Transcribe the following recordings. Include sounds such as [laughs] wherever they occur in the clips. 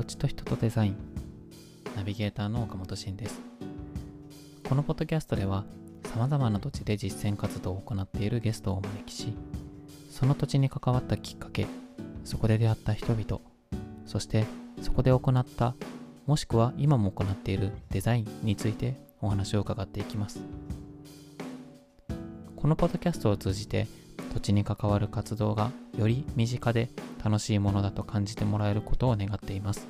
土地と人とデザイン。ナビゲーターの岡本慎です。このポッドキャストではさまざまな土地で実践活動を行っているゲストをお招きしその土地に関わったきっかけそこで出会った人々そしてそこで行ったもしくは今も行っているデザインについてお話を伺っていきます。このポッドキャストを通じて土地に関わる活動がより身近で楽しいものだと感じてもらえることを願っています。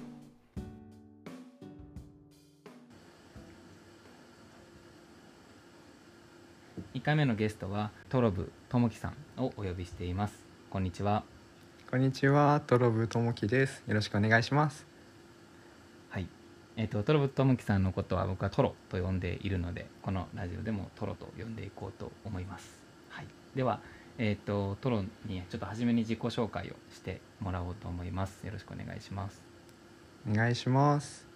1回目のゲストはトロブともきさんをお呼びしていますこんにちはこんにちは、トロブともきです。よろしくお願いします。はいえっ、とトロブともきさんのことは僕はトロと呼んでいるのでこのラジオでもトロと呼んでいこうと思いますはいではえっ、とトロにちょっと初めに自己紹介をしてもらおうと思いますよろしくお願いしますお願いします。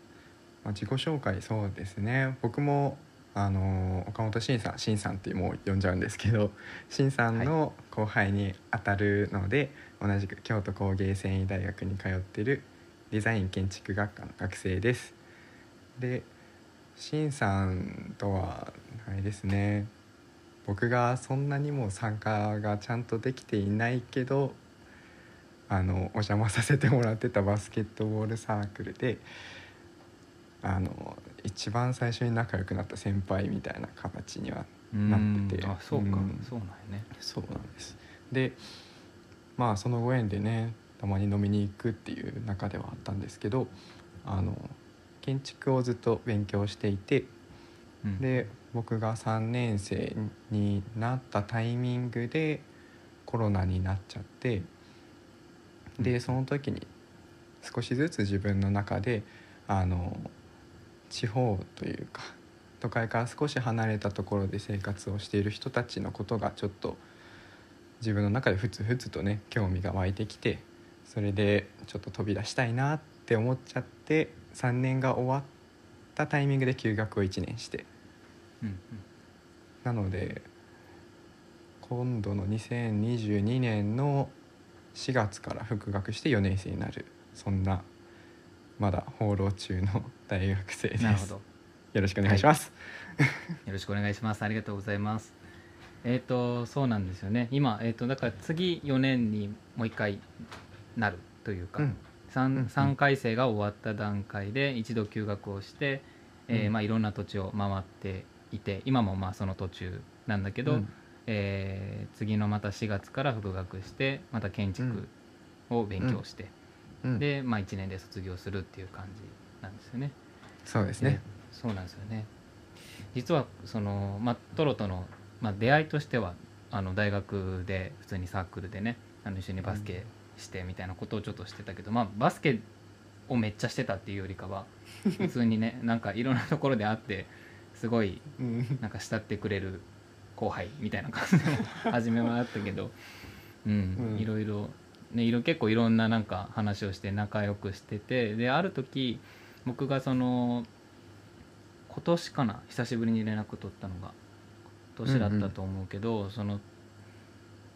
まあ、自己紹介そうですね。僕もあの岡本慎さん、慎さんってもう呼んじゃうんですけど、[laughs] 慎さんの後輩にあたるので、同じく京都工芸繊維大学に通っているデザイン建築学科の学生です。で、慎さんとはあれですね。僕がそんなにも参加がちゃんとできていないけどあのお邪魔させてもらってたバスケットボールサークルであの一番最初に仲良くなった先輩みたいな形にはなってて。うん。あそうか、うん。そうなんやね。そうなんです。でまあそのご縁でねたまに飲みに行くっていう中ではあったんですけどあの建築をずっと勉強していてうん。で僕が3年生になったタイミングでコロナになっちゃってうん。でその時に少しずつ自分の中であの地方というか都会から少し離れたところで生活をしている人たちのことがちょっと自分の中でふつふつとね興味が湧いてきてそれでちょっと飛び出したいなって思っちゃって3年が終わったタイミングで休学を1年して。うんうん。なので今度の2022年の4月から復学して4年生になる。そんなまだ放浪中の大学生です。なるほど。よろしくお願いします、よろしくお願いします。ありがとうございます。えっ、とそうなんですよね。今えっ、とだから次4年にもう一回なるというか、うん。三うん 3, 回生が終わった段階で一度休学をして、えーうん。まあ、いろんな土地を回っていて今もまあその途中なんだけど、うん。えー次のまた4月から復学してまた建築を勉強して、うん。で、まあ、1年で卒業するっていう感じなんですよね。そうですね。でそうなんですよね。実はその、まあ、トロとの、まあ、出会いとしてはあの大学で普通にサークルでねあの一緒にバスケしてみたいなことをちょっとしてたけど、まあ、バスケをめっちゃしてたっていうよりかは [laughs] 普通にねなんかいろんなところで会ってすごいうん。なんか慕ってくれる後輩みたいな感じで初めはあったけど、うんうん。いろいろ、ね、いろ結構いろんななんか話をして仲良くしててである時僕がその今年かな久しぶりに連絡取ったのが今年だったと思うけど、その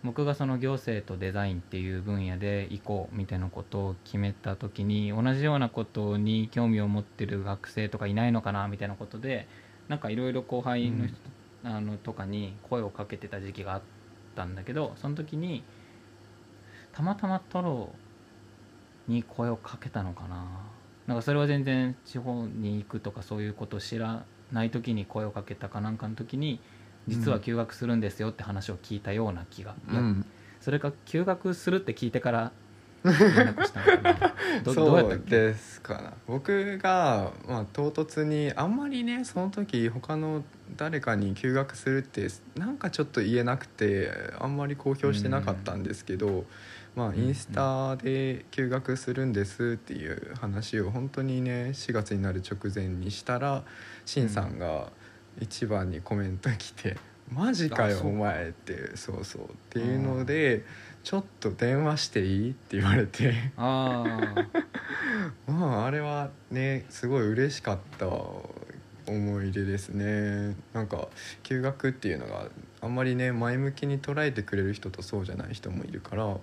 僕がその行政とデザインっていう分野で行こうみたいなことを決めた時に同じようなことに興味を持ってる学生とかいないのかなみたいなことでなんかいろいろ後輩の人、あのとかに声をかけてた時期があったんだけどその時にたまたまトロに声をかけたのかな。なんかそれは全然地方に行くとかそういうことを知らない時に声をかけたかなんかの時に実は休学するんですよって話を聞いたような気が、うん。それか休学するって聞いてから [laughs] 連絡したのかな。どどうやったそうですかな。僕が、まあ、唐突にあんまりねその時他の誰かに休学するってなんかちょっと言えなくてあんまり公表してなかったんですけど、まあ、んインスタで休学するんですっていう話を本当にね4月になる直前にしたらしんさんが一番にコメント来て「マジかよお前」ってそうそうっていうので「ちょっと電話していい?」って言われて。ああ [laughs] まああれはねすごい嬉しかった思い出ですねなんか休学っていうのがあんまりね前向きに捉えてくれる人とそうじゃない人もいるから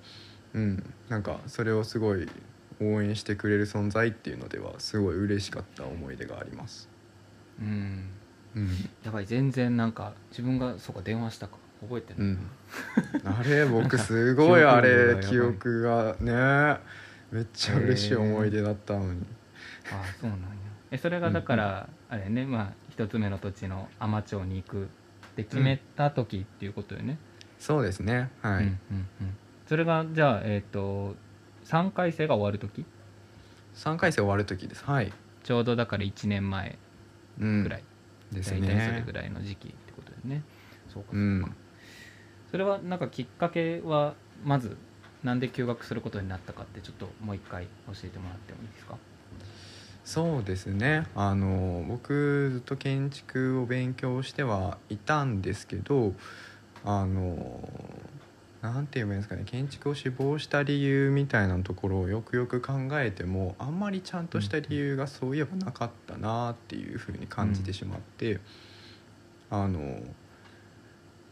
うん。なんかそれをすごい応援してくれる存在っていうのではすごい嬉しかった思い出があります。うん。うんやばい。全然なんか自分がそうか電話したか覚えてな。い、うん、あれ僕すごいあれ記記憶がねめっちゃ嬉しい思い出だったのに、ああそうなんや。えそれがだから、あれね。まあ一つ目の土地の海士町に行くって決めた時っていうことよね、そうですね。はい、うんうんうんそれがじゃあえっ、と3回生が終わる時？3回生終わる時です。はい、ちょうどだから1年前うん、ぐらい、です大体それねぐらいの時期ってことだよね。そうかそうか、うん。それはなんかきっかけはまずなんで休学することになったかってちょっともう一回教えてもらってもいいですか？そうですね。あの僕ずっと建築を勉強してはいたんですけどあのなんて言えばいいんですかね建築を志望した理由みたいなところをよくよく考えてもあんまりちゃんとした理由がそういえばなかったなっていうふうに感じてしまって、あの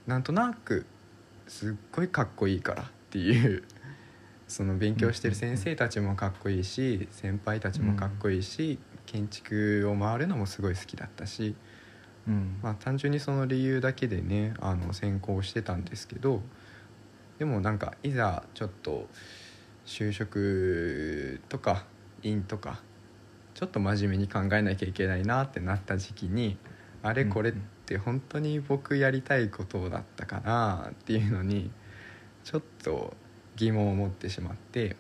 なんとなくすっごいかっこいいからっていうその勉強してる先生たちもかっこいいし先輩たちもかっこいいし、建築を回るのもすごい好きだったし、うん。まあ、単純にその理由だけでねあの専攻してたんですけどでもなんかいざちょっと就職とか院とかちょっと真面目に考えなきゃいけないなってなった時期にあれこれって本当に僕やりたいことだったかなっていうのにちょっと疑問を持ってしまって、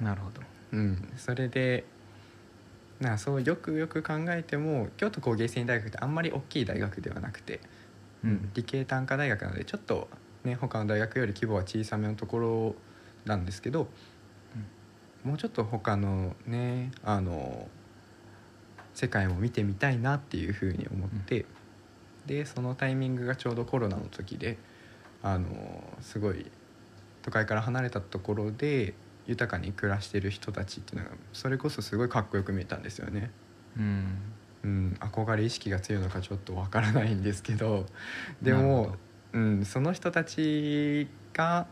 なるほど。うん、それでなそうよくよく考えても京都工芸繊維大学ってあんまり大きい大学ではなくて、うん。理系単科大学なのでちょっとね他の大学より規模は小さめのところなんですけど、もうちょっと他のねあの世界も見てみたいなっていうふうに思って、でそのタイミングがちょうどコロナの時であのすごい都会から離れたところで豊かに暮らしてる人たちっていうのがそれこそすごいかっこよく見えたんですよね。うん。うん、憧れ意識が強いのかちょっとわからないんですけどでも、うん、その人たちが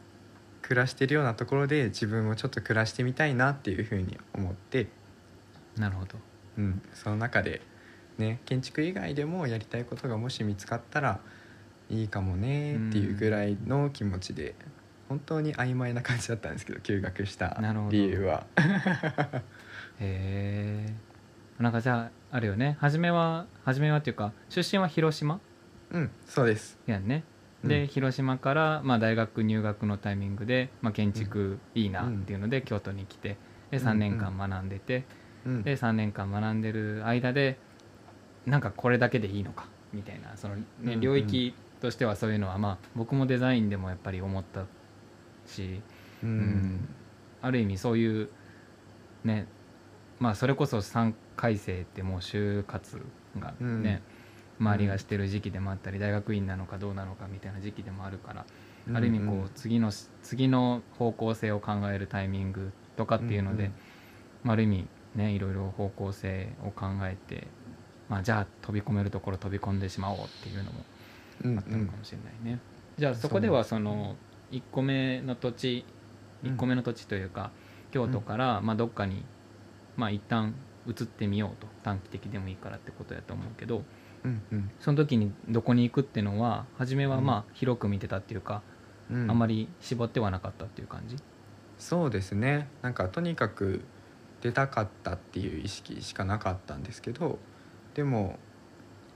暮らしてるようなところで自分もちょっと暮らしてみたいなっていうふうに思って、なるほど。うん、その中で、ね、建築以外でもやりたいことがもし見つかったらいいかもねっていうぐらいの気持ちで本当に曖昧な感じだったんですけど休学した理由は。へえなんかじゃああるよね。初めは初めはっていうか出身は広島？うん、そうです。やんねで、うん。広島から、まあ、大学入学のタイミングで、まあ、建築いいなっていうので、京都に来てで3年間学んでて、うん。で3年間学んでる間でなんかこれだけでいいのかみたいなその、ね領域としてはそういうのはまあ僕もデザインでもやっぱり思ったしうん。うん。ある意味そういうねまあそれこそ3回生ってもう就活がね、周りがしてる時期でもあったり大学院なのかどうなのかみたいな時期でもあるから、ある意味こう次の次の方向性を考えるタイミングとかっていうので、あ、ある意味ねいろいろ方向性を考えて、まあ、じゃあ飛び込めるところ飛び込んでしまおうっていうのもうんあったのかもしれないね。じゃあそこではその1個目の土地うん。1個目の土地というか、京都からまあどっかにまあ一旦移ってみようと。短期的でもいいからってことやと思うけどうんうん。その時にどこに行くっていうのは初めはまあ広く見てたっていうか、うん。あんまり絞ってはなかったっていう感じ？そうですね。なんかとにかく出たかったっていう意識しかなかったんですけどでも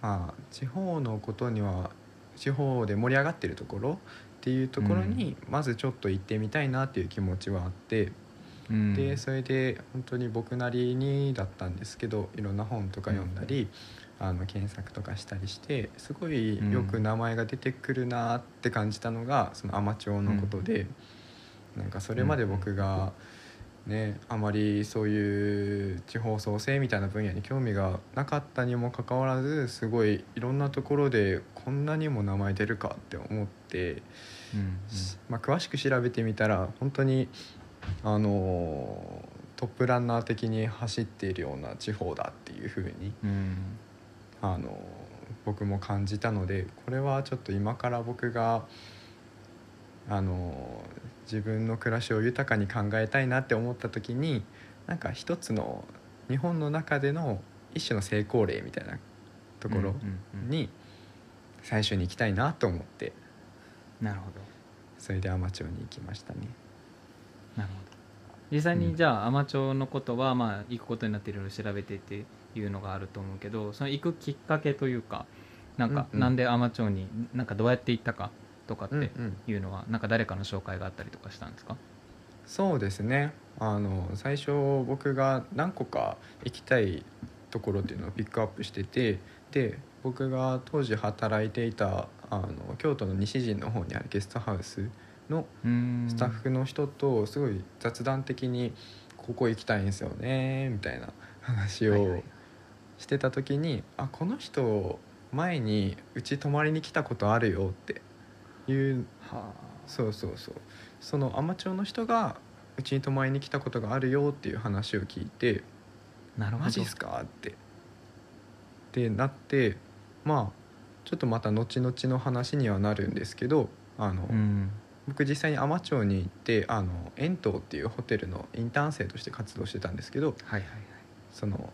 まあ地方のことには地方で盛り上がってるところっていうところにまずちょっと行ってみたいなっていう気持ちはあって、うん。でそれで本当に僕なりにだったんですけどいろんな本とか読んだり、あの検索とかしたりしてすごいよく名前が出てくるなって感じたのがその海士町のことで、なんかそれまで僕が、ね、あまりそういう地方創生みたいな分野に興味がなかったにもかかわらずすごいいろんなところでこんなにも名前出るかって思って。うんまあ、詳しく調べてみたら本当にあのトップランナー的に走っているような地方だっていうふうにうんうんあの僕も感じたのでこれはちょっと今から僕があの自分の暮らしを豊かに考えたいなって思った時になんか一つの日本の中での一種の成功例みたいなところに最初に行きたいなと思って。なるほど。それで海士町に行きましたね。なるほど。実際にじゃあ海士町のことはまあ行くことになっていろいろ調べてっていうのがあると思うけどその行くきっかけというかなんかうんうん。なんで海士町になんかどうやって行ったかとかってうんうん。いうのはなんか誰かの紹介があったりとかしたんですか？そうですね。あの最初僕が何個か行きたいところっていうのをピックアップしててで僕が当時働いていたあの京都の西陣の方にあるゲストハウスのススタッフの人とすごい雑談的に「ここ行きたいんですよね」みたいな話をしてた時に「あこの人前にうち泊まりに来たことあるよ」っていうはそうそうそう。その海士町の人がうちに泊まりに来たことがあるよっていう話を聞いて「あなるほど。マジっすか?」って。ってなってまあちょっとまた後々の話にはなるんですけどあの、うん。僕実際に海士町に行ってあの円東っていうホテルのインターン生として活動してたんですけどはいはいはい。その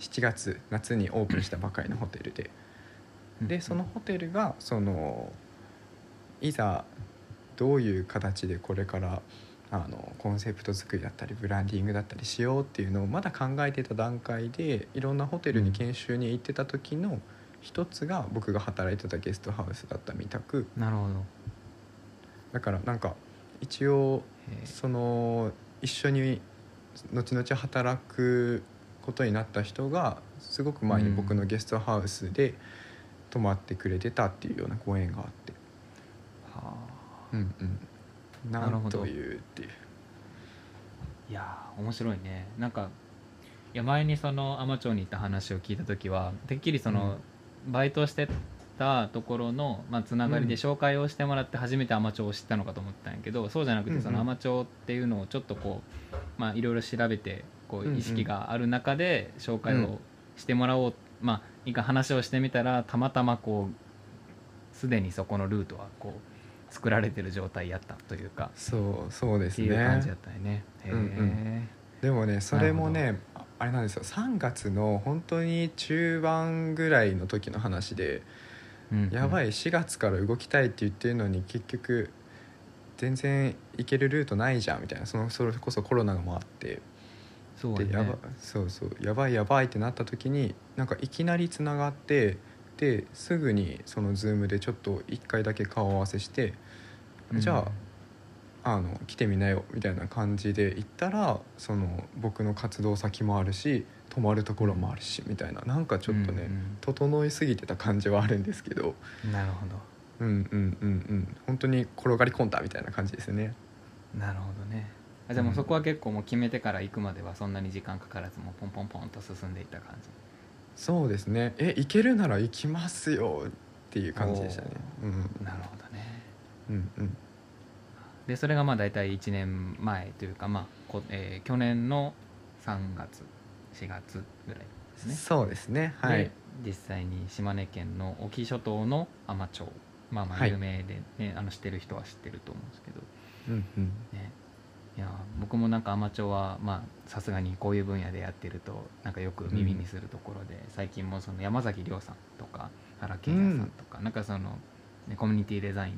7月夏にオープンしたばかりのホテルで。でそのホテルがそのいざどういう形でこれからあのコンセプト作りだったりブランディングだったりしようっていうのをまだ考えてた段階でいろんなホテルに研修に行ってた時の一つが僕が働いてたゲストハウスだったみたく。なるほど。だからなんか一応その一緒に後々働くことになった人がすごく前に僕のゲストハウスで泊まってくれてたっていうようなご縁があって。はあ。うんうん。ななるほど。んというっていう。いやー面白いね。なんかいや前にその海士町に行った話を聞いた時はてっきりその、バイトしてたところの、まあ、つながりでうん。紹介をしてもらって初めて海士町を知ったのかと思ったんやけどそうじゃなくうんうん。てその海士町っていうのをちょっとこうまあいろいろ調べてこうんううん意識がある中で紹介うん。をしてもらおう、まあ一回話をしてみたらたまたまこうすでにそこのルートはこう作られてる状態やったというかそうそうでっすていう感じやねったよね。うんうん。でもねそれもねああれなんですよ。3月の本当に中盤ぐらいの時の話でやばい、い4月から動きたいって言ってるのに結局全然行けるルートないじゃんみたいな。そのそれこそコロナもあってそうやね。でやばそうそうやばいやばいってなった時になんかいきなりつながってですぐにその Zoom でちょっと1回だけ顔合わせして、うん。じゃああの来てみなよみたいな感じで行ったらその僕の活動先もあるし泊まるところもあるしみたいな。なんかちょっとね、うん整いすぎてた感じはあるんですけど。うんなるほうんうんうんうん。本当に転がり込んだみたいな感じですね。どなるほどねあじゃあもうそこは結構もう決めてから行くまではそんなに時間かからずもうポンポンポンと進んでいった感じ。そうですね。え行けるなら行きますよっていう感じでしたね。うん。なるほどね。うんうん。でそれがまあ大体1年前というかまあこ、えー去年の3月4月ぐらいですね。そうですね。はい。で実際に島根県の隠岐諸島の海士町。まあまはい。あ有名で、ねあの知ってる人は知ってると思うんですけど。うんうん。ねいや僕もなんか海士町はまあさすがにこういう分野でやってるとなんかよく耳にするところで、最近もその山崎亮さんとか原健也さんとか、なんかその、ね、コミュニティデザイン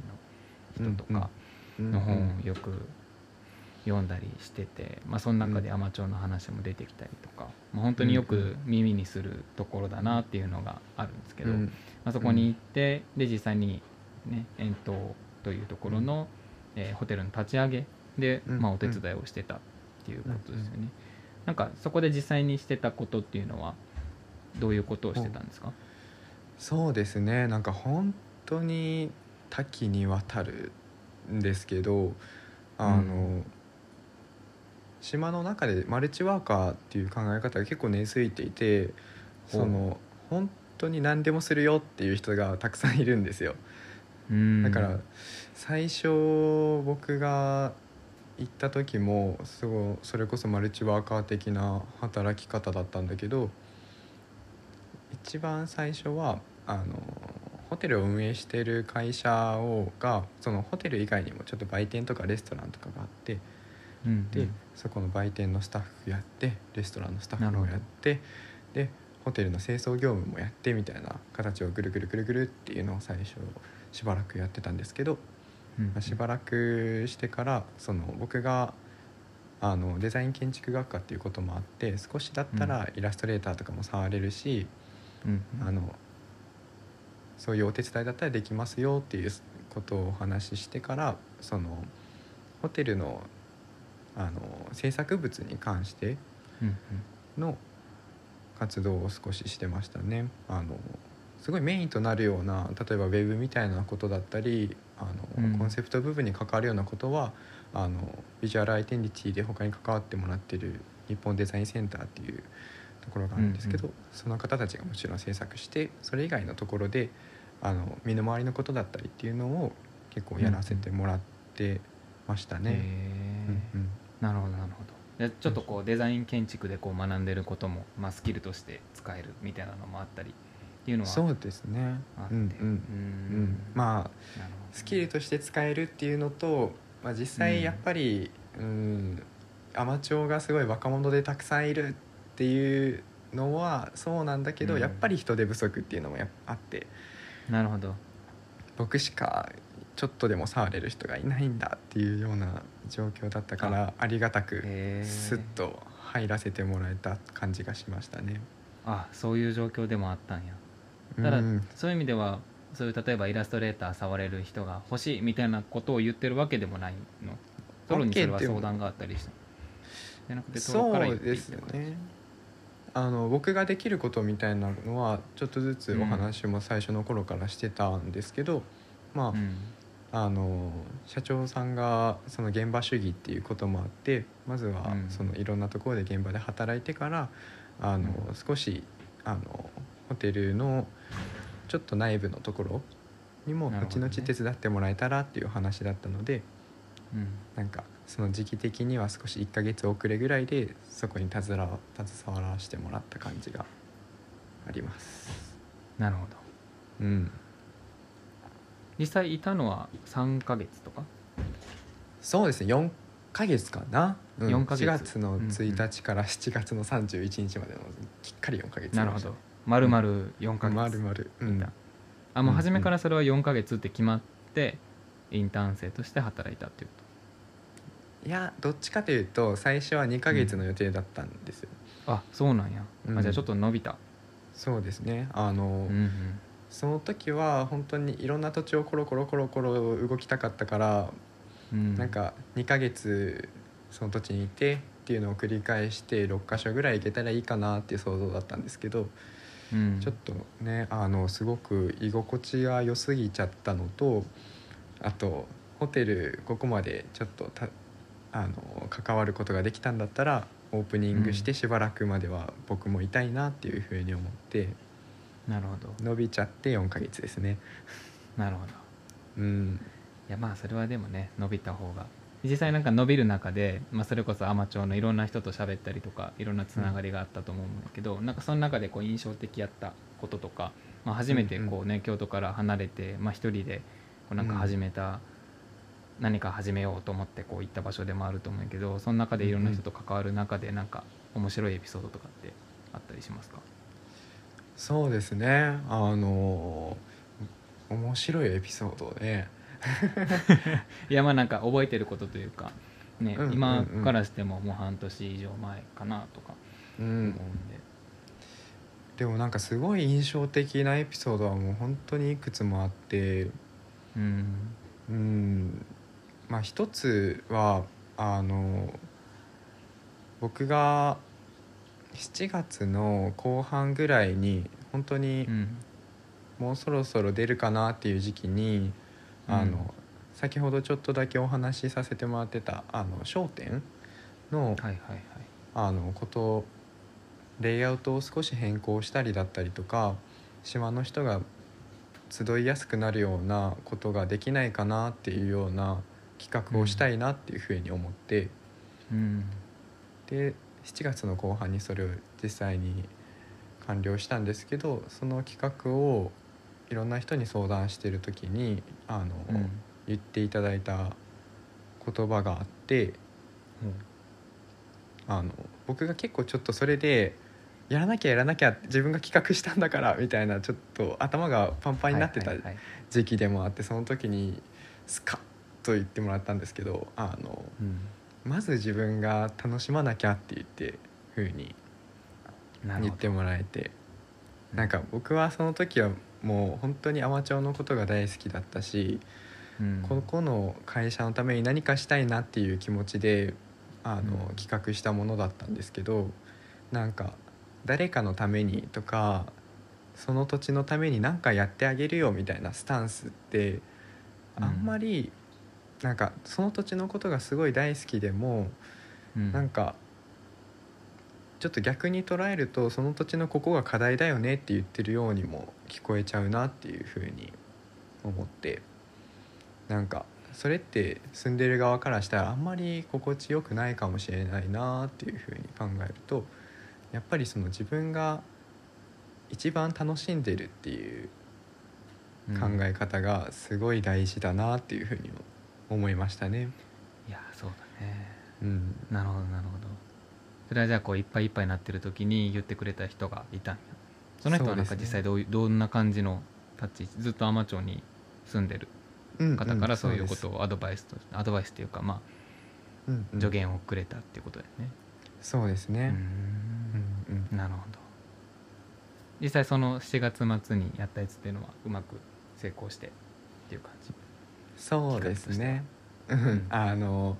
の人とかの本をよく読んだりしてて、まあ、その中で海士町の話も出てきたりとか、まあ、本当によく耳にするところだなっていうのがあるんですけど、うん。まあ、そこに行ってで実際に、ね、遠東というところの、えーホテルの立ち上げで、うんまあ、お手伝いをしてたっていうことですよね。うんなんかそこで実際にしてたことっていうのはどういうことをしてたんですか、そうですね。なんか本当に多岐にわたるんですけどあの、うん島の中でマルチワーカーっていう考え方が結構根付いていてその本当に何でもするよっていう人がたくさんいるんですよ。うん。だから最初僕が行った時もすごいそれこそマルチワーカー的な働き方だったんだけど一番最初はあのホテルを運営してる会社をがそのホテル以外にもちょっと売店とかレストランとかがあってうんで、そこの売店のスタッフやってレストランのスタッフもやってでホテルの清掃業務もやってみたいな形をぐるぐるぐるぐるっていうのを最初しばらくやってたんですけど、うん。まあしばらくしてからその僕があのデザイン建築学科っていうこともあって少しだったらイラストレーターとかも触れるし、うん。あのそういうお手伝いだったらできますよっていうことをお話ししてからそのホテルのあの制作物に関してうん。の活動を少ししてましたね。あのすごいメインとなるような例えばウェブみたいなことだったりあの、うんコンセプト部分に関わるようなことはあのビジュアルアイデンティティで他に関わってもらってる日本デザインセンターっていうところがあるんですけど、うんその方たちがもちろん制作してそれ以外のところであの身の回りのことだったりっていうのを結構やらせてもらってましたうん。ね。うんうん。なるほどなるほど。でちょっとこうデザイン建築でこう学んでることも、まあ、スキルとして使えるみたいなのもあったりっていうのはそうですね。あって。うんうん。まあスキルとして使えるっていうのと、まあ、実際やっぱり、うん、アマチュアがすごい若者でたくさんいるっていうのはそうなんだけど、うん。やっぱり人手不足っていうのもあって。なるほど。僕しかちょっとでも触れる人がいないんだっていうような状況だったからありがたくスッと入らせてもらえた感じがしましたね。あそういう状況でもあったんや。ただ、うん。そういう意味ではそういう例えばイラストレーター触れる人が欲しいみたいなことを言ってるわけでもないの。ソロにそれは相談があったりしたじゃなくてあの僕ができることみたいなのはちょっとずつお話も最初の頃からしてたんですけど、まあ、うん。あの社長さんがその現場主義っていうこともあってまずはうん。そのいろんなところで現場で働いてからあのうん。少しあのホテルのちょっと内部のところにも後々手伝ってもらえたらっていう話だったので。うん。なんかその時期的には少し1ヶ月遅れぐらいでそこに携わ携わらせてもらった感じがあります。なるほど。うん、実際いたのは3ヶ月とか？そうですね。4ヶ月かな、うん、4ヶ月。4月のうんうん。1日から7月の31日までのきっかり4ヶ月なるほど丸々4ヶ月、まるまる。うん。たあもううん初めからそれは4ヶ月って決まってインターン生として働いたっていうこいやどっちかというと最初は2ヶ月の予定だったんですよ、とあそうなんや、うん。あじゃあちょっと伸びた。そうですね。あの、うんうん。その時は本当にいろんな土地をコロコロコロコロ動きたかったからうん。なんか2ヶ月その土地にいてっていうのを繰り返して6か所ぐらい行けたらいいかなっていう想像だったんですけど、うん。ちょっとねあのすごく居心地が良すぎちゃったのとあとホテルここまでちょっとたあの関わることができたんだったらオープニングしてしばらくまでは僕もいたいなっていうふうに思ってなるほど。伸びちゃって4ヶ月ですね。なるほど。うん。いやまあそれはでもね伸びた方が実際なんか伸びる中で、まあ、それこそアマチュアのいろんな人と喋ったりとかいろんなつながりがあったと思うんだけど、なんかその中でこう印象的やったこととか、まあ、初めてこうね、京都から離れて、まあ、一人でこうなんか始めた、何か始めようと思ってこう行った場所でもあると思うけどその中でいろんな人と関わる中でなんか面白いエピソードとかってあったりしますか？そうですね。あの面白いエピソードで、[laughs] いやまあなんか覚えてることというか、ねうんうんうん。今からしてももう半年以上前かなとかう思うんん、で。でもなんかすごい印象的なエピソードはもう本当にいくつもあってうん。うん。まあ一つはあの僕が7月の後半ぐらいに本当にうん。もうそろそろ出るかなっていう時期に、あうん。の先ほどちょっとだけお話しさせてもらってたあの商店のはいはいはい。あのことレイアウトを少し変更したりだったりとか島の人が集いやすくなるようなことができないかなっていうような企画をしたいなっていうふうに思って、うん。で7月の後半にそれを実際に完了したんですけどその企画をいろんな人に相談してる時にあの、うん。言っていただいた言葉があってあの僕が結構ちょっとそれでやらなきゃやらなきゃ自分が企画したんだからみたいなちょっと頭がパンパンになってた時期でもあってその時にスカッと言ってもらったんですけどあのうん。まず自分が楽しまなきゃって言ってふうに言ってもらえて。なんか僕はその時はもう本当にアマチュアのことが大好きだったし、うん。ここの会社のために何かしたいなっていう気持ちであの、うん。企画したものだったんですけどなんか誰かのためにとかその土地のために何かやってあげるよみたいなスタンスってあんまり、なんかその土地のことがすごい大好きでも、うん。なんかちょっと逆に捉えるとその土地のここが課題だよねって言ってるようにも聞こえちゃうなっていうふうに思ってなんかそれって住んでる側からしたらあんまり心地よくないかもしれないなっていうふうに考えるとやっぱりその自分が一番楽しんでるっていう考え方がすごい大事だなっていうふうに思いましたね。いやそうだね。うん、なるほどなるほどそれはじゃあこういっぱいいっぱいになってる時に言ってくれた人がいたんや。その人はなんか実際どういうどんな感じの立ち位置ずっと海士町に住んでるうん方からそういうことをアドバイスとアドバイスっていうかまうんうん。あ助言をくれたっていうことだよね。そうですね。うんうんうん。なるほど。実際その7月末にやったやつっていうのはうまく成功してっていう感じ？そうですね。ううんんあの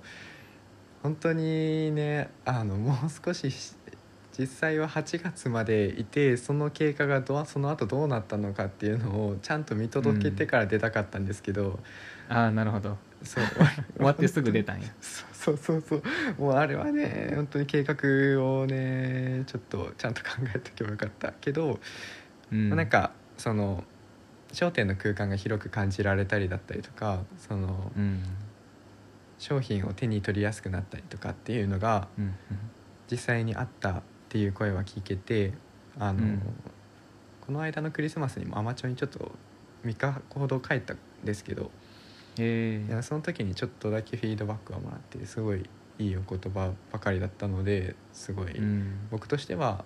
本当にねあのもう少しし実際は8月までいてその経過がどうその後どうなったのかっていうのをちゃんと見届けてから出たかったんですけど、ああなるほど。そう。[laughs] 終わってすぐ出たんや。そうそうそう。そうもうあれはね本当に計画をねちょっとちゃんと考えておけばよかったけど、うん。まあなんかその商店の空間が広く感じられたりだったりとかその、うん商品を手に取りやすくなったりとかっていうのがうん実際にあったっていう声は聞けてあの、うん。この間のクリスマスにもアマチュアにちょっと3日ほど帰ったんですけどへえ。いやその時にちょっとだけフィードバックをもらってすごいいいお言葉ばかりだったのですごい、うん。僕としては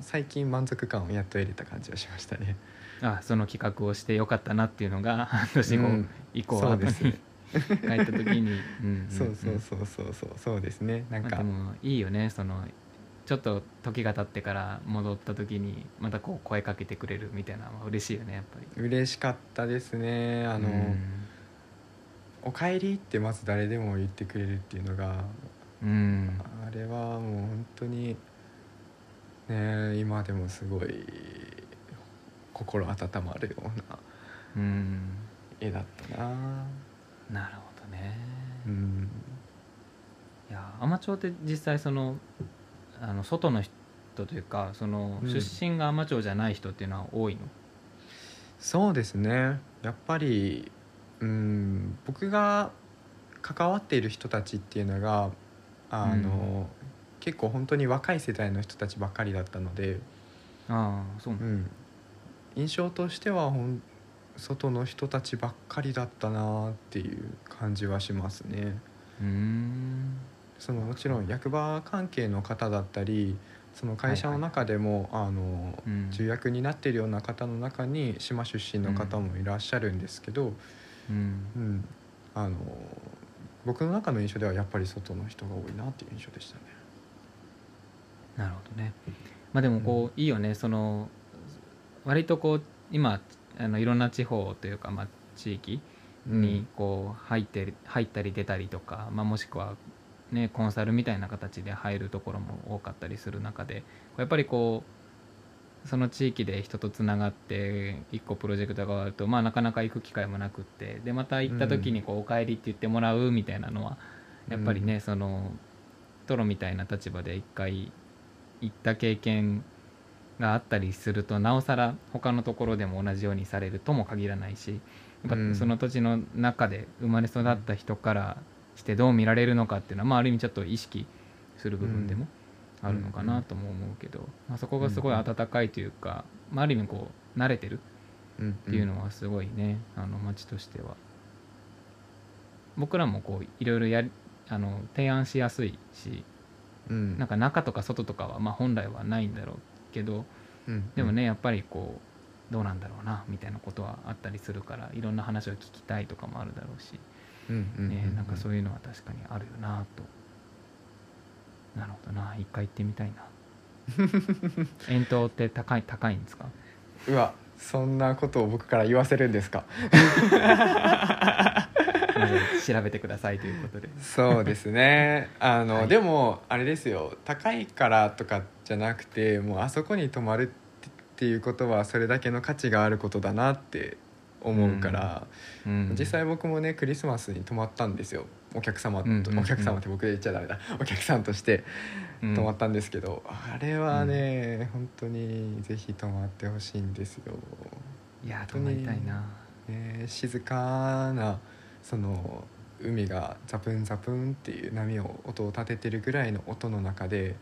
最近満足感をやっと得れた感じはしましたね。あその企画をしてよかったなっていうのが半年後うん [laughs] 以降そうです。ね [laughs] 帰った時に。うんうんうん。そうそうそうそうそう。そうですね。なんか。まあでもいいよね。そのちょっと時が経ってから戻った時にまたこう声かけてくれるみたいなのは嬉しいよねやっぱり。嬉しかったですね。あの、うん。おかえりってまず誰でも言ってくれるっていうのがうん。あれはもう本当にね今でもすごい心温まるようなうん。絵だったななるほどね。うん。いやアマチュアって実際そのあの外の人というかそのうん。出身がアマチュアじゃない人っていうのは多いの、そうですね。やっぱりうん僕が関わっている人たちっていうのがあの、結構本当に若い世代の人たちばっかりだったので、ああそうなのうん、印象としてはほん外の人たちばっかりだったなっていう感じはしますね。うーん。そのもちろん役場関係の方だったりその会社の中でも、あのうん。重役になっているような方の中に島出身の方もいらっしゃるんですけど、うん。うん。あの僕の中の印象ではやっぱり外の人が多いなっていう印象でしたね。なるほどね。まあでもこう、いいよね。その割とこう今あのいろんな地方というか、まあ、地域にこう入って入ったり出たりとか、まあ、もしくは、ね、コンサルみたいな形で入るところも多かったりする中でやっぱりこうその地域で人とつながって一個プロジェクトが終わると、まあ、なかなか行く機会もなくってでまた行った時にこう「おかえり」って言ってもらうみたいなのはやっぱりね、そのトロみたいな立場で一回行った経験があったりするとなおさら他のところでも同じようにされるとも限らないしやっうん。ぱその土地の中で生まれ育った人からしてどう見られるのかっていうのは、まあ、ある意味ちょっと意識する部分でもあるのかなとも思うけど、まあ、そこがすごい温かいというか、まあ、ある意味こう慣れてるうん。っていうのはすごいね、あの町としては。僕らもこういろいろやりあの提案しやすいしうん。なんか中とか外とかはまあ本来はないんだろうけどうんでもねやっぱりこうどうなんだろうなみたいなことはあったりするからいろんな話を聞きたいとかもあるだろうし、ね、なんかそういうのは確かにあるよなと。なるほどな。一回行ってみたいな。[laughs] 遠投って高い高いんですか？うわそんなことを僕から言わせるんですか？調べてくださいということで。そうですね。あの、はい。でもあれですよ。高いからとかじゃなくてもうあそこに泊まるっていうことはそれだけの価値があることだなって思うから、うん。実際僕もねクリスマスに泊まったんですよ。お客様と、うんうんうん。お客様って僕で言っちゃダメだ。お客さんとしてうん。泊まったんですけど、あれはね、本当にぜひ泊まってほしいんですよ、いや泊まりたいな。ね、静かなその海がザプンザプンっていう波を音を立ててるぐらいの音の中で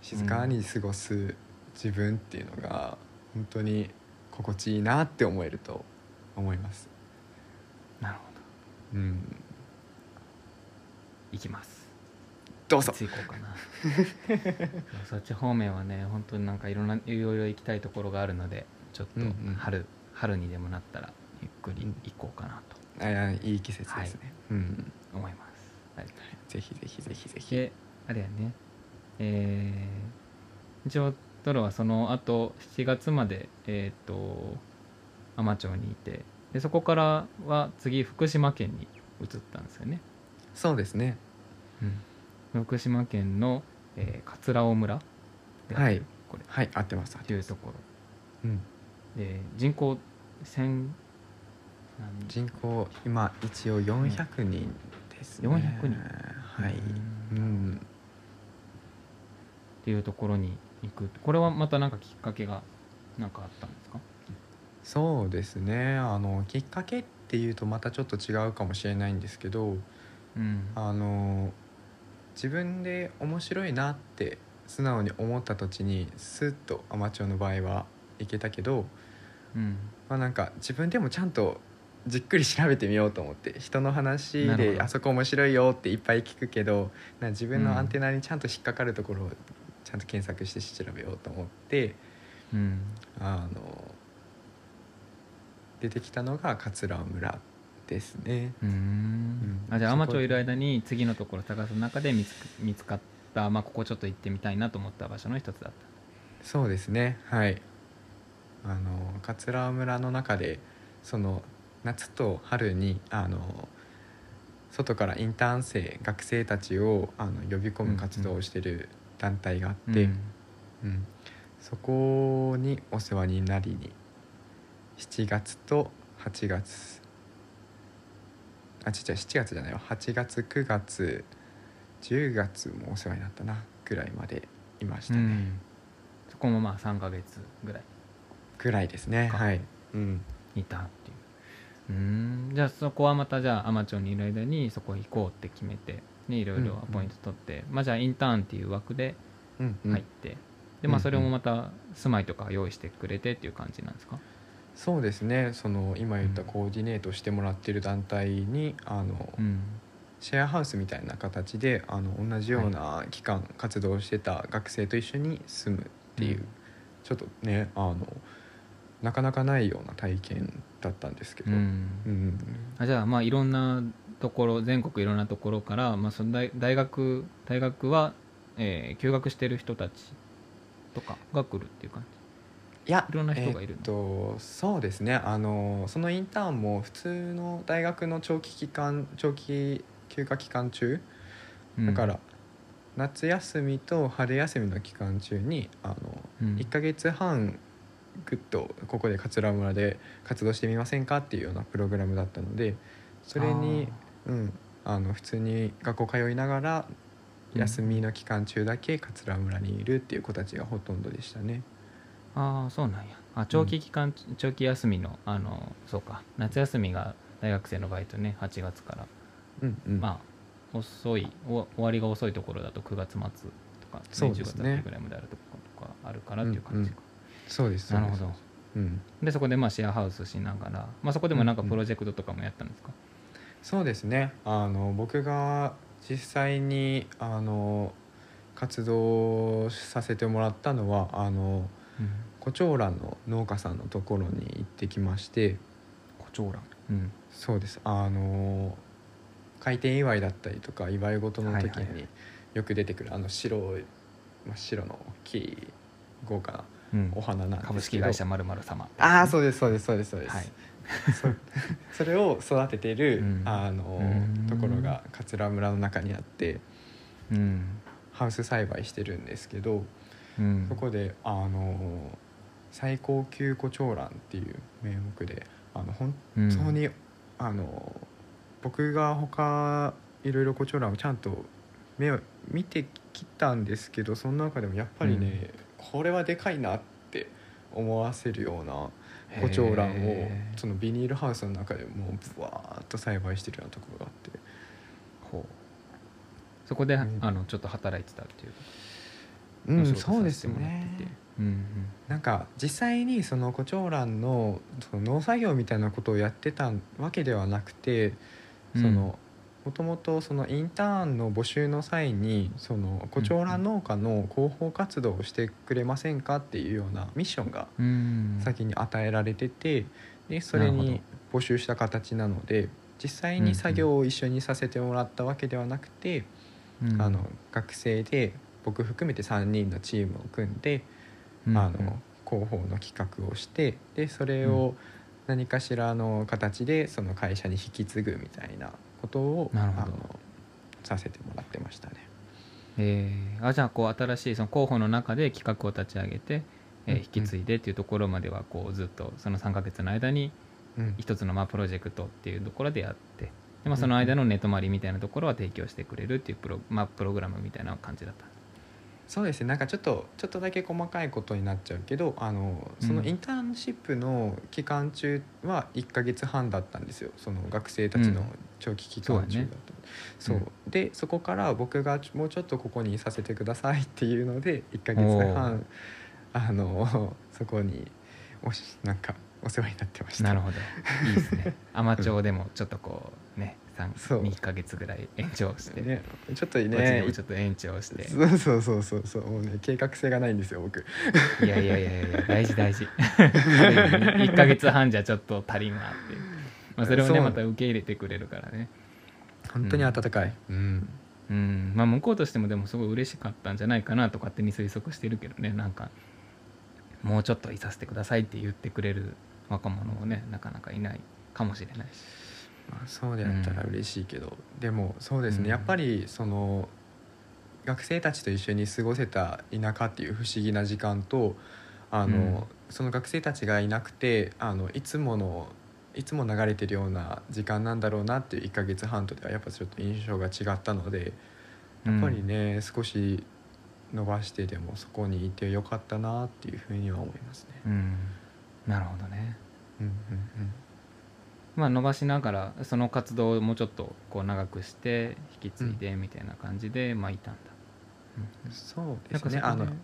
静かに過ごす自分っていうのが本当に心地いいなって思えると思います。なるほど。うん、行きます。どうぞ。行こうかな。[laughs] そっち方面はね本当になんかいろんないろいろ行きたいところがあるのでちょっとうんうん。春、春にでもなったらゆっくり行こうかなとあいやいい季節ですね、うん、思います、はい、ぜひぜひぜひぜひ。であれやね。えー、一応トロはその後7月までえっ、と海士町にいてでそこからは次福島県に移ったんですよね、そうですね。福島県の、えー桂尾村。ではい。これ。はい合ってます合っってていうところ。うん、で人口1000何人口今一応400人ですね。400人。はい。うん。っていうところに行く。これはまた何かきっかけが何かあったんですか？そうですね。あのきっかけっていうとまたちょっと違うかもしれないんですけどうん。あの自分で面白いなって素直に思った土地にスッとアマチュアの場合は行けたけど、うん。まあ、なんか自分でもちゃんとじっくり調べてみようと思って人の話であそこ面白いよっていっぱい聞くけどな自分のアンテナにちゃんと引っかかるところをちゃんと検索して調べようと思ってうん。あの出てきたのが桂村ですね。うーん。うん。あじゃあそこ海士町いる間に次のところ探す中で見つ見つかった、まあ、ここちょっと行ってみたいなと思った場所の一つだっそうですね。はい。あの桂村の中でその夏と春にあの外からインターン生学生たちをあの呼び込む活動をしてる団体があたって、うんそこにお世話になりに7月と8月あ違う7月じゃないわ。8月9月10月もお世話になったなぐらいまでいましたね、うん。そこもまあ3ヶ月ぐらい。ぐらいですね。か。はい、うん、いたっていううーん。じゃあそこはまたじゃあ海士町にいる間にそこ行こうって決めて、ね、いろいろアポイント取って、まあじゃあインターンっていう枠でうんうん。入って、でまあうんそれもまた住まいとか用意してくれてっていう感じなんですか？そうですね。その今言ったうん。コーディネートしてもらってる団体にあの、うん。シェアハウスみたいな形であの同じような期間活動してた学生と一緒に住むっていう、うん。ちょっとねあのなかなかないような体験だったんですけど、ううん。んあじゃあまあいろんなところ全国いろんなところから、まあ、その大大学大学は、えー休学してる人たちとかが来るっていう感いやいろんな人がいるの？えっとそうですね。あのそのインターンも普通の大学の長期期間長期休暇期間中？じ、だから、夏休みと春休みの期間中にあの、うん。1ヶ月半ぐっとここで桂村で活動してみませんかっていうようなプログラムだったのでそれにうん、あの普通に学校通いながらうん。休みの期間中だけ桂村にいるっていう子たちがほとんどでしたね。ああそうなんや。あ長期期間、長期休みのあのそうか。夏休みが大学生のバイトね8月から、うんうん。まあ遅いお終わりが遅いところだと9月末とか、そうですね。10月ぐらいまであるところとかあるからっていう感じか、そうですなるほど。そうん、でそこでまあシェアハウスしながら、まあ、そこでもなんかプロジェクトとかもやったんですか、そうですね。あの僕が実際にあの活動させてもらったのはあの胡蝶蘭の農家さんのところに行ってきまして。胡蝶蘭。うん。そうです。あの開店祝いだったりとか祝い事の時はいはいはい。によく出てくるあの白い真っ白の大きい豪華なうんお花なんですけど。株式会社まるまる様。ああそうですそうですそうですそうです、はい。そそれを育ててる、うん。あのうん。ところが桂村の中にあってうん。ハウス栽培してるんですけどうん。そこであの最高級胡蝶蘭っていう名目であの本うん。当に、あの僕が他いろいろ胡蝶蘭をちゃんと目を見てきたんですけどその中でもやっぱりね、これはでかいなって思わせるような胡蝶蘭をへー。そのビニールハウスの中でもうブワーッと栽培してるようなところがあってほう。そこで、うん。あのちょっと働いてたっていううんそうですね。いてうんなんか実際にその胡蝶蘭のその農作業みたいなことをやってたわけではなくてうん。そのもともとそのインターンの募集の際にその胡蝶蘭農家の広報活動をしてくれませんかっていうようなミッションがうん。先に与えられててでそれなにる募集した形なので実際に作業を一緒にさせてもらったわけではなくて、うん。あの学生で僕含めて3人のチームを組んで、うんあの広報の企画をしてでそれを何かしらの形でその会社に引き継ぐみたいなことをなるほど。あのさせてもらってましたね。えーあじゃあこう新しいその候補の中で企画を立ち上げて、えーうん引き継いでっていうところまではこうずっとその3ヶ月の間にうん。一つのまあプロジェクトっていうところでやってで、まあ、その間の寝泊まりみたいなところは提供してくれるっていうプロ,、まあ、プログラムみたいな感じだったそうですね。なんかちょっとちょっとだけ細かいことになっちゃうけどあのそのうんインターンシップの期間中は1ヶ月半だったんですよ。その学生たちの長期期間中だと、そうう。ん。でそこから僕がもうちょっとここにいさせてくださいっていうので1ヶ月半あのそこにおしなんかお世話になってました。なるほど。いいですね。[laughs] アマチュアでもちょっとこうねそう。2ヶ月ぐらい延長して、ね。ちょっとこっちでねもちょっと延長して。そうそうそうそうそう。もうね計画性がないんですよ僕。いやいやいやいや [laughs] 大事大事。[laughs] 1ヶ月半じゃちょっと足りんわっていう、まあ、それをそう。ねまた受け入れてくれるからね。本当に温かい、うん。うん。まあ向こうとしてもでもすごい嬉しかったんじゃないかなと勝手に推測してるけどね。なんかもうちょっといさせてくださいって言ってくれる若者もねなかなかいないかもしれないしまあ、そうであったら嬉しいけど、でもそうですね、うん。やっぱりその学生たちと一緒に過ごせた田舎っていう不思議な時間とあの、うん。その学生たちがいなくてあのいつものいつも流れてるような時間なんだろうなっていう1ヶ月半とではやっぱちょっと印象が違ったのでやっぱりね、少し伸ばしてでもそこにいてよかったなっていうふうには思いますね。うん、うんなるほどね。うんうんまあ伸ばしながらその活動をもうちょっとこう長くして引き継いでみたいな感じでまあいたんだ、うん、そうでですね。あのうん。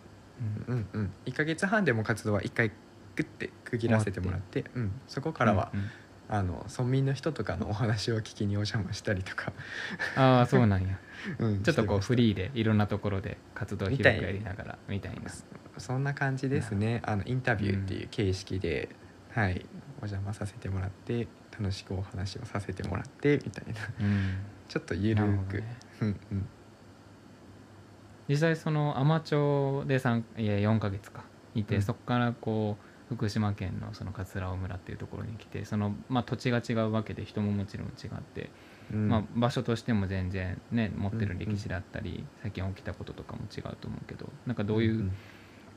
うんうん、1ヶ月半でも活動は1回グッて区切らせてもらってうん、そこからは、うんうん。あの村民の人とかのお話を聞きにお邪魔したりとか、ああそうなんや。[laughs] うん。ちょっとこうフリーででいろんなところで活動を広くやりながらみたいな。そんな感じですね。あのインタビューっていう形式で、はい。お邪魔させてもらって楽しくお話をさせてもらってみたいな。うん。ちょっとゆるーく、ね。うんうん。実際そのアマチュアで3いや4ヶ月か。いて、うん。そこからこう福島県のその桂尾村っていうところに来てその、まあ、土地が違うわけで人ももちろん違って、うん。まあ、場所としても全然ね持ってる歴史だったり、最近起きたこととかも違うと思うけどなんかどういう、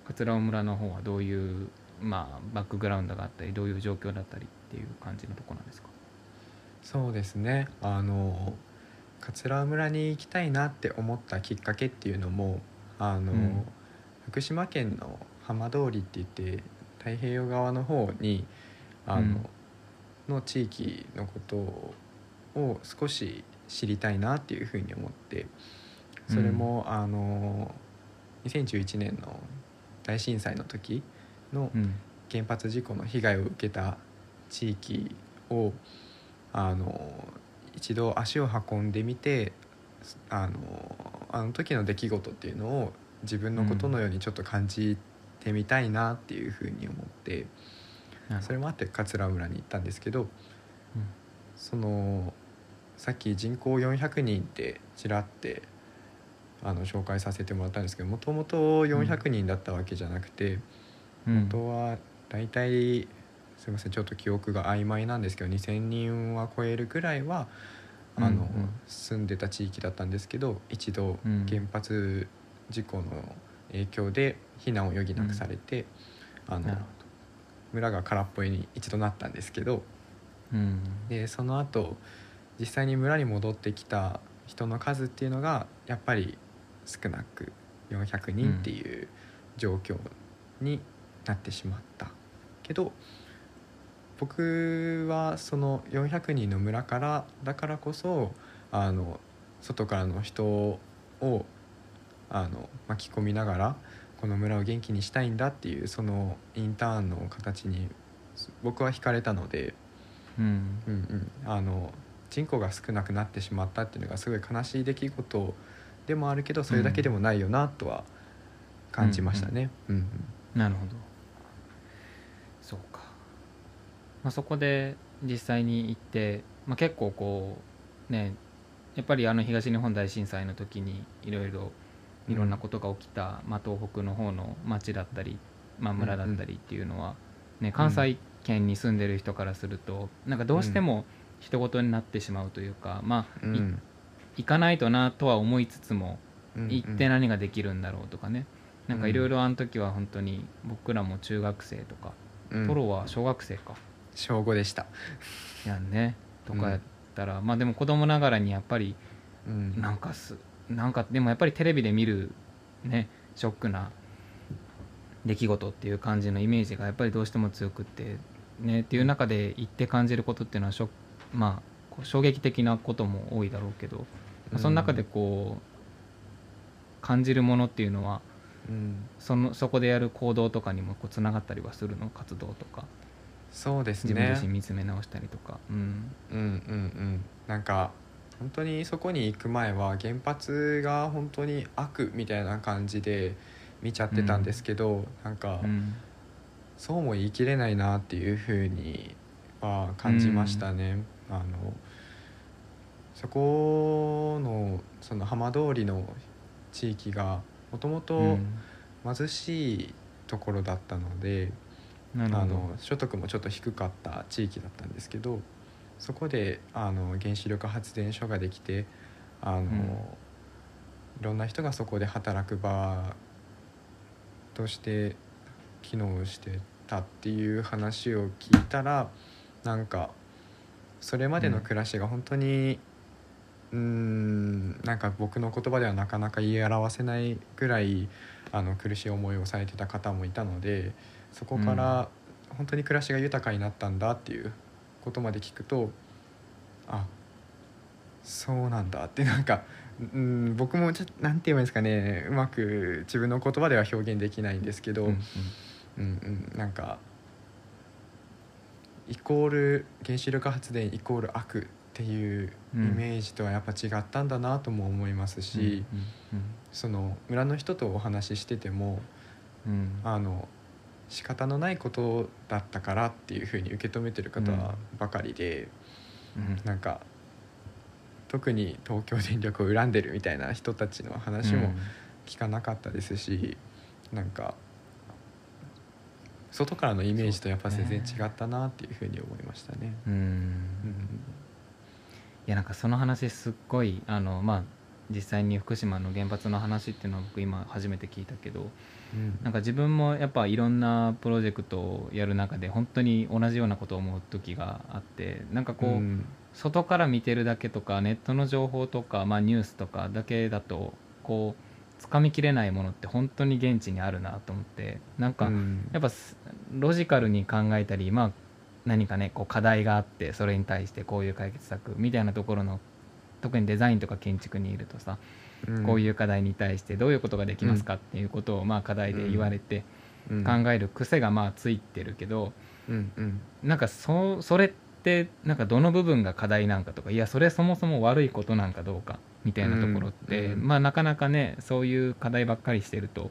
桂尾村の方はどういう、まあ、バックグラウンドがあったりどういう状況だったりっていう感じのとこなんですか？そうですね。あの桂村に行きたいなって思ったきっかけっていうのもあの、うん。福島県の浜通りって言って太平洋側の方にあの、うん。の地域のことを少し知りたいなっていうふうに思ってそれも、あの2011年の大震災の時のうん。原発事故の被害を受けた地域をあの一度足を運んでみてあのあの時の出来事っていうのを自分のことのようにちょっと感じてみたいなっていうふうに思って、それもあって桂村に行ったんですけどそのさっき人口400人ってちらってあの紹介させてもらったんですけどもともと400人だったわけじゃなくて、うん。本当は大体すいませんちょっと記憶が曖昧なんですけど2,000人は超えるぐらいはあの、うん。うん住んでた地域だったんですけど一度うん。原発事故の影響で避難を余儀なくされて、あのなるほ村が空っぽに一度なったんですけどどうん。でその後実際に村に戻ってきた人の数っていうのがやっぱり少なく400人っていう状況になってしまった、けど僕はその400人の村からだからこそあの外からの人をあの巻き込みながらこの村を元気にしたいんだっていうそのインターンの形に僕は惹かれたので。うんうんうん、あの人口が少なくなってしまったっていうのがすごい悲しい出来事でもあるけどそれだけでもないよなとは感じましたね。うんうんなるほどそうか、まあ、そこで実際に行って、まあ、結構こうねやっぱりあの東日本大震災の時にいろいろいろんなことが起きた、まあ、東北の方の町だったり、まあ、村だったりっていうのは、ね、関西圏に住んでる人からするとなんかどうしても人事になってしまうというか、まあ、行かないとなとは思いつつも行って何ができるんだろうとかね。なんかいろいろあの時は本当に僕らも中学生とか、うん。トロは小学生か小5でした。やんね。とかやったら、まあでも子供ながらにやっぱりうん。なんかすなんかでもやっぱりテレビで見るねショックな出来事っていう感じのイメージがやっぱりどうしても強くってねっていう中で行って感じることっていうのはショックまあこう衝撃的なことも多いだろうけど、まあその中でこう感じるものっていうのはうん。そのそこでやる行動とかにもこうつながったりはするの？活動とかそうです自分ね自身見つめ直したりとか、うん。うんうんうん。なんか本当にそこに行く前は原発が本当に悪みたいな感じで見ちゃってたんですけど、なんか、うん。そうも言い切れないなっていうふうには感じましたね。あのそこのその浜通りの地域がもともうとん。貧しいところだったので、あの所得もちょっと低かった地域だったんですけどそこであの原子力発電所ができてあの、ん。いろんな人がそこで働く場として機能してたっていう話を聞いたらなんかそれまでの暮らしが本当にうーんなんか僕の言葉ではなかなか言い表せないぐらいあの苦しい思いをされてた方もいたのでそこから本当に暮らしが豊かになったんだっていうことまで聞くとあそうなんだってなんか、うん、僕もちょなんて言えばいいんですかねうまく自分の言葉では表現できないんですけど、うんうん。うんうん、なんかイコール原子力発電イコール悪っていうイメージとはやっぱ違ったんだなとも思いますし、その村の人とお話ししててもうん。うん。あの仕方のないことだったからっていうふうに受け止めてる方ばかりで、うん。なんか特に東京電力を恨んでるみたいな人たちの話も聞かなかったですし、なんか外からのイメージとやっぱ全然違ったなっていうふうに思いましたね。うん。うんやなんかその話すっごいあのまあ実際に福島の原発の話っていうのは僕今初めて聞いたけどうん。なんか自分もやっぱいろんなプロジェクトをやる中で本当に同じようなことを思う時があってなんかこう、うん。外から見てるだけとかネットの情報とか、まあ、ニュースとかだけだとこう掴みきれないものって本当に現地にあるなと思ってなんか、うん。やっぱすロジカルに考えたり、まあ、何かねこう課題があってそれに対してこういう解決策みたいなところの特にデザインとか建築にいるとさ、こういうう課題に対してどういうことができますかっていうことをまあ課題で言われてん。考える癖がまあついてるけど、うんうん。なんかそそれっってなんかどの部分が課題なんかとかいやそれそもそも悪いことなんかどうかみたいなところって、うんうん。まあなかなかねそういう課題ばっかりしてると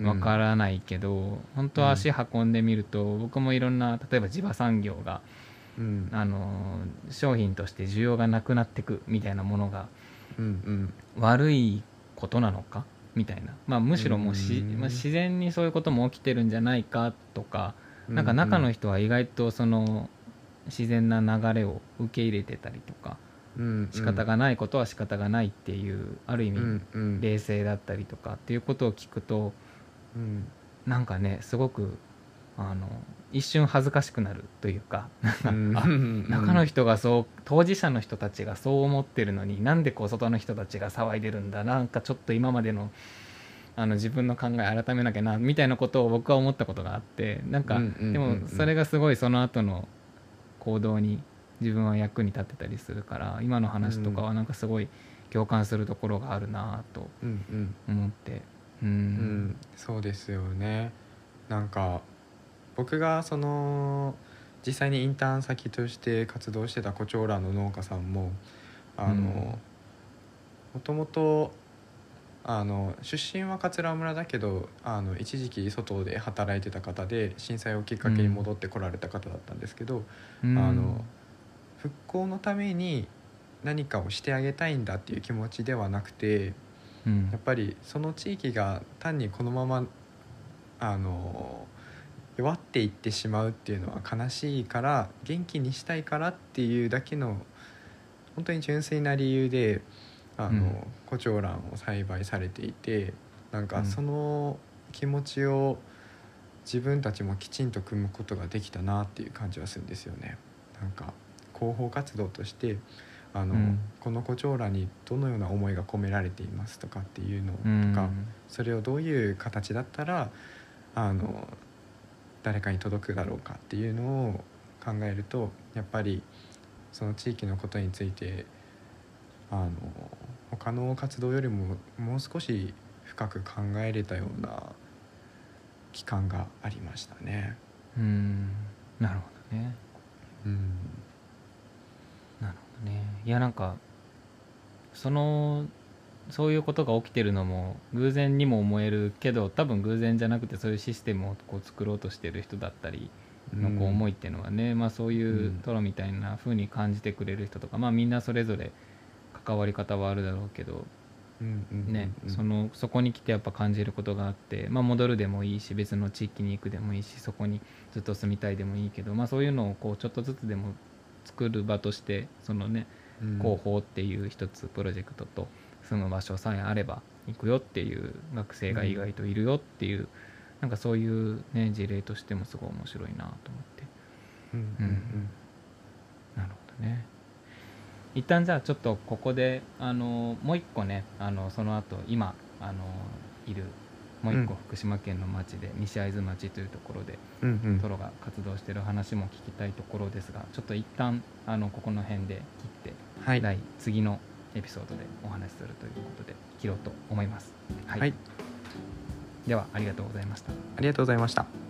わからないけど、本当は足運んでみると、僕もいろんな例えば地場産業がうん。あの商品として需要がなくなってくみたいなものがうんうん。悪いことなのか？みたいな、まあ、むしろもうし、うん。まあ、自然にそういうことも起きてるんじゃないかとか、うんなんか中の人は意外とその自然な流れを受け入れてたりとかうん。仕方がないことは仕方がないっていうある意味うんうん。冷静だったりとかっていうことを聞くとうん。なんかねすごくあの一瞬恥ずかしくなるというかうん。あ中の人がそう当事者の人たちがそう思ってるのになんでこう外の人たちが騒いでるんだなんかちょっと今までのあの自分の考え改めなきゃなみたいなことを僕は思ったことがあってなんか、うんうんうんうんでもそれがすごいその後の行動に自分は役に立ってたりするから今の話とかはなんかすごい共感するところがあるなとうんうん。思ってうん、うん、そうですよね。なんか僕がその実際にインターン先として活動してたコチョウランの農家さんもあの、うん。もともとあの出身は桂村だけどあの一時期外で働いてた方で震災をきっかけに戻ってこられた方だったんですけど、うん。あの復興のために何かをしてあげたいんだっていう気持ちではなくてうん。やっぱりその地域が単にこのままあの弱っていってしまうっていうのは悲しいから元気にしたいからっていうだけの本当に純粋な理由であの、うん。コチョウランを栽培されていてなんかその気持ちを自分たちもきちんと組むことができたなっていう感じはするんですよね。なんか広報活動としてあの、うん。このコチョウランにどのような思いが込められていますとかっていうのとうん。か、それをどういう形だったらあの誰かに届くだろうかっていうのを考えるとやっぱりその地域のことについてあの他の活動よりももう少し深く考えれたような期間がありましたね。うん。なるほどねうんなるほどねいやなんかそのそういうことが起きてるのも偶然にも思えるけど多分偶然じゃなくてそういうシステムをこう作ろうとしてる人だったりのこう思いっていうのはね、まあ、そういううん。トロみたいな風に感じてくれる人とか、まあ、みんなそれぞれ関わり方はあるだろうけど、うんうんうんねうん。そのそこに来てやっぱ感じることがあって、まあ、戻るでもいいし別の地域に行くでもいいしそこにずっと住みたいでもいいけど、まあ、そういうのをこうちょっとずつでも作る場としてそのねうん広報っていう一つプロジェクトと住む場所さえあれば行くよっていう学生が意外といるよっていう、なんかそういう、ね、事例としてもすごい面白いなと思って。うんうん。うん。なるほどね。一旦じゃあちょっとここであのもう一個ねあのその後今あのいるもう一個うん福島県の町で、西会津町というところでうんうんトロが活動してる話も聞きたいところですがちょっと一旦あのここの辺で切ってはい第次のエピソードでお話しするということで切ろうと思います。はい、はいではありがとうございました。ありがとうございました。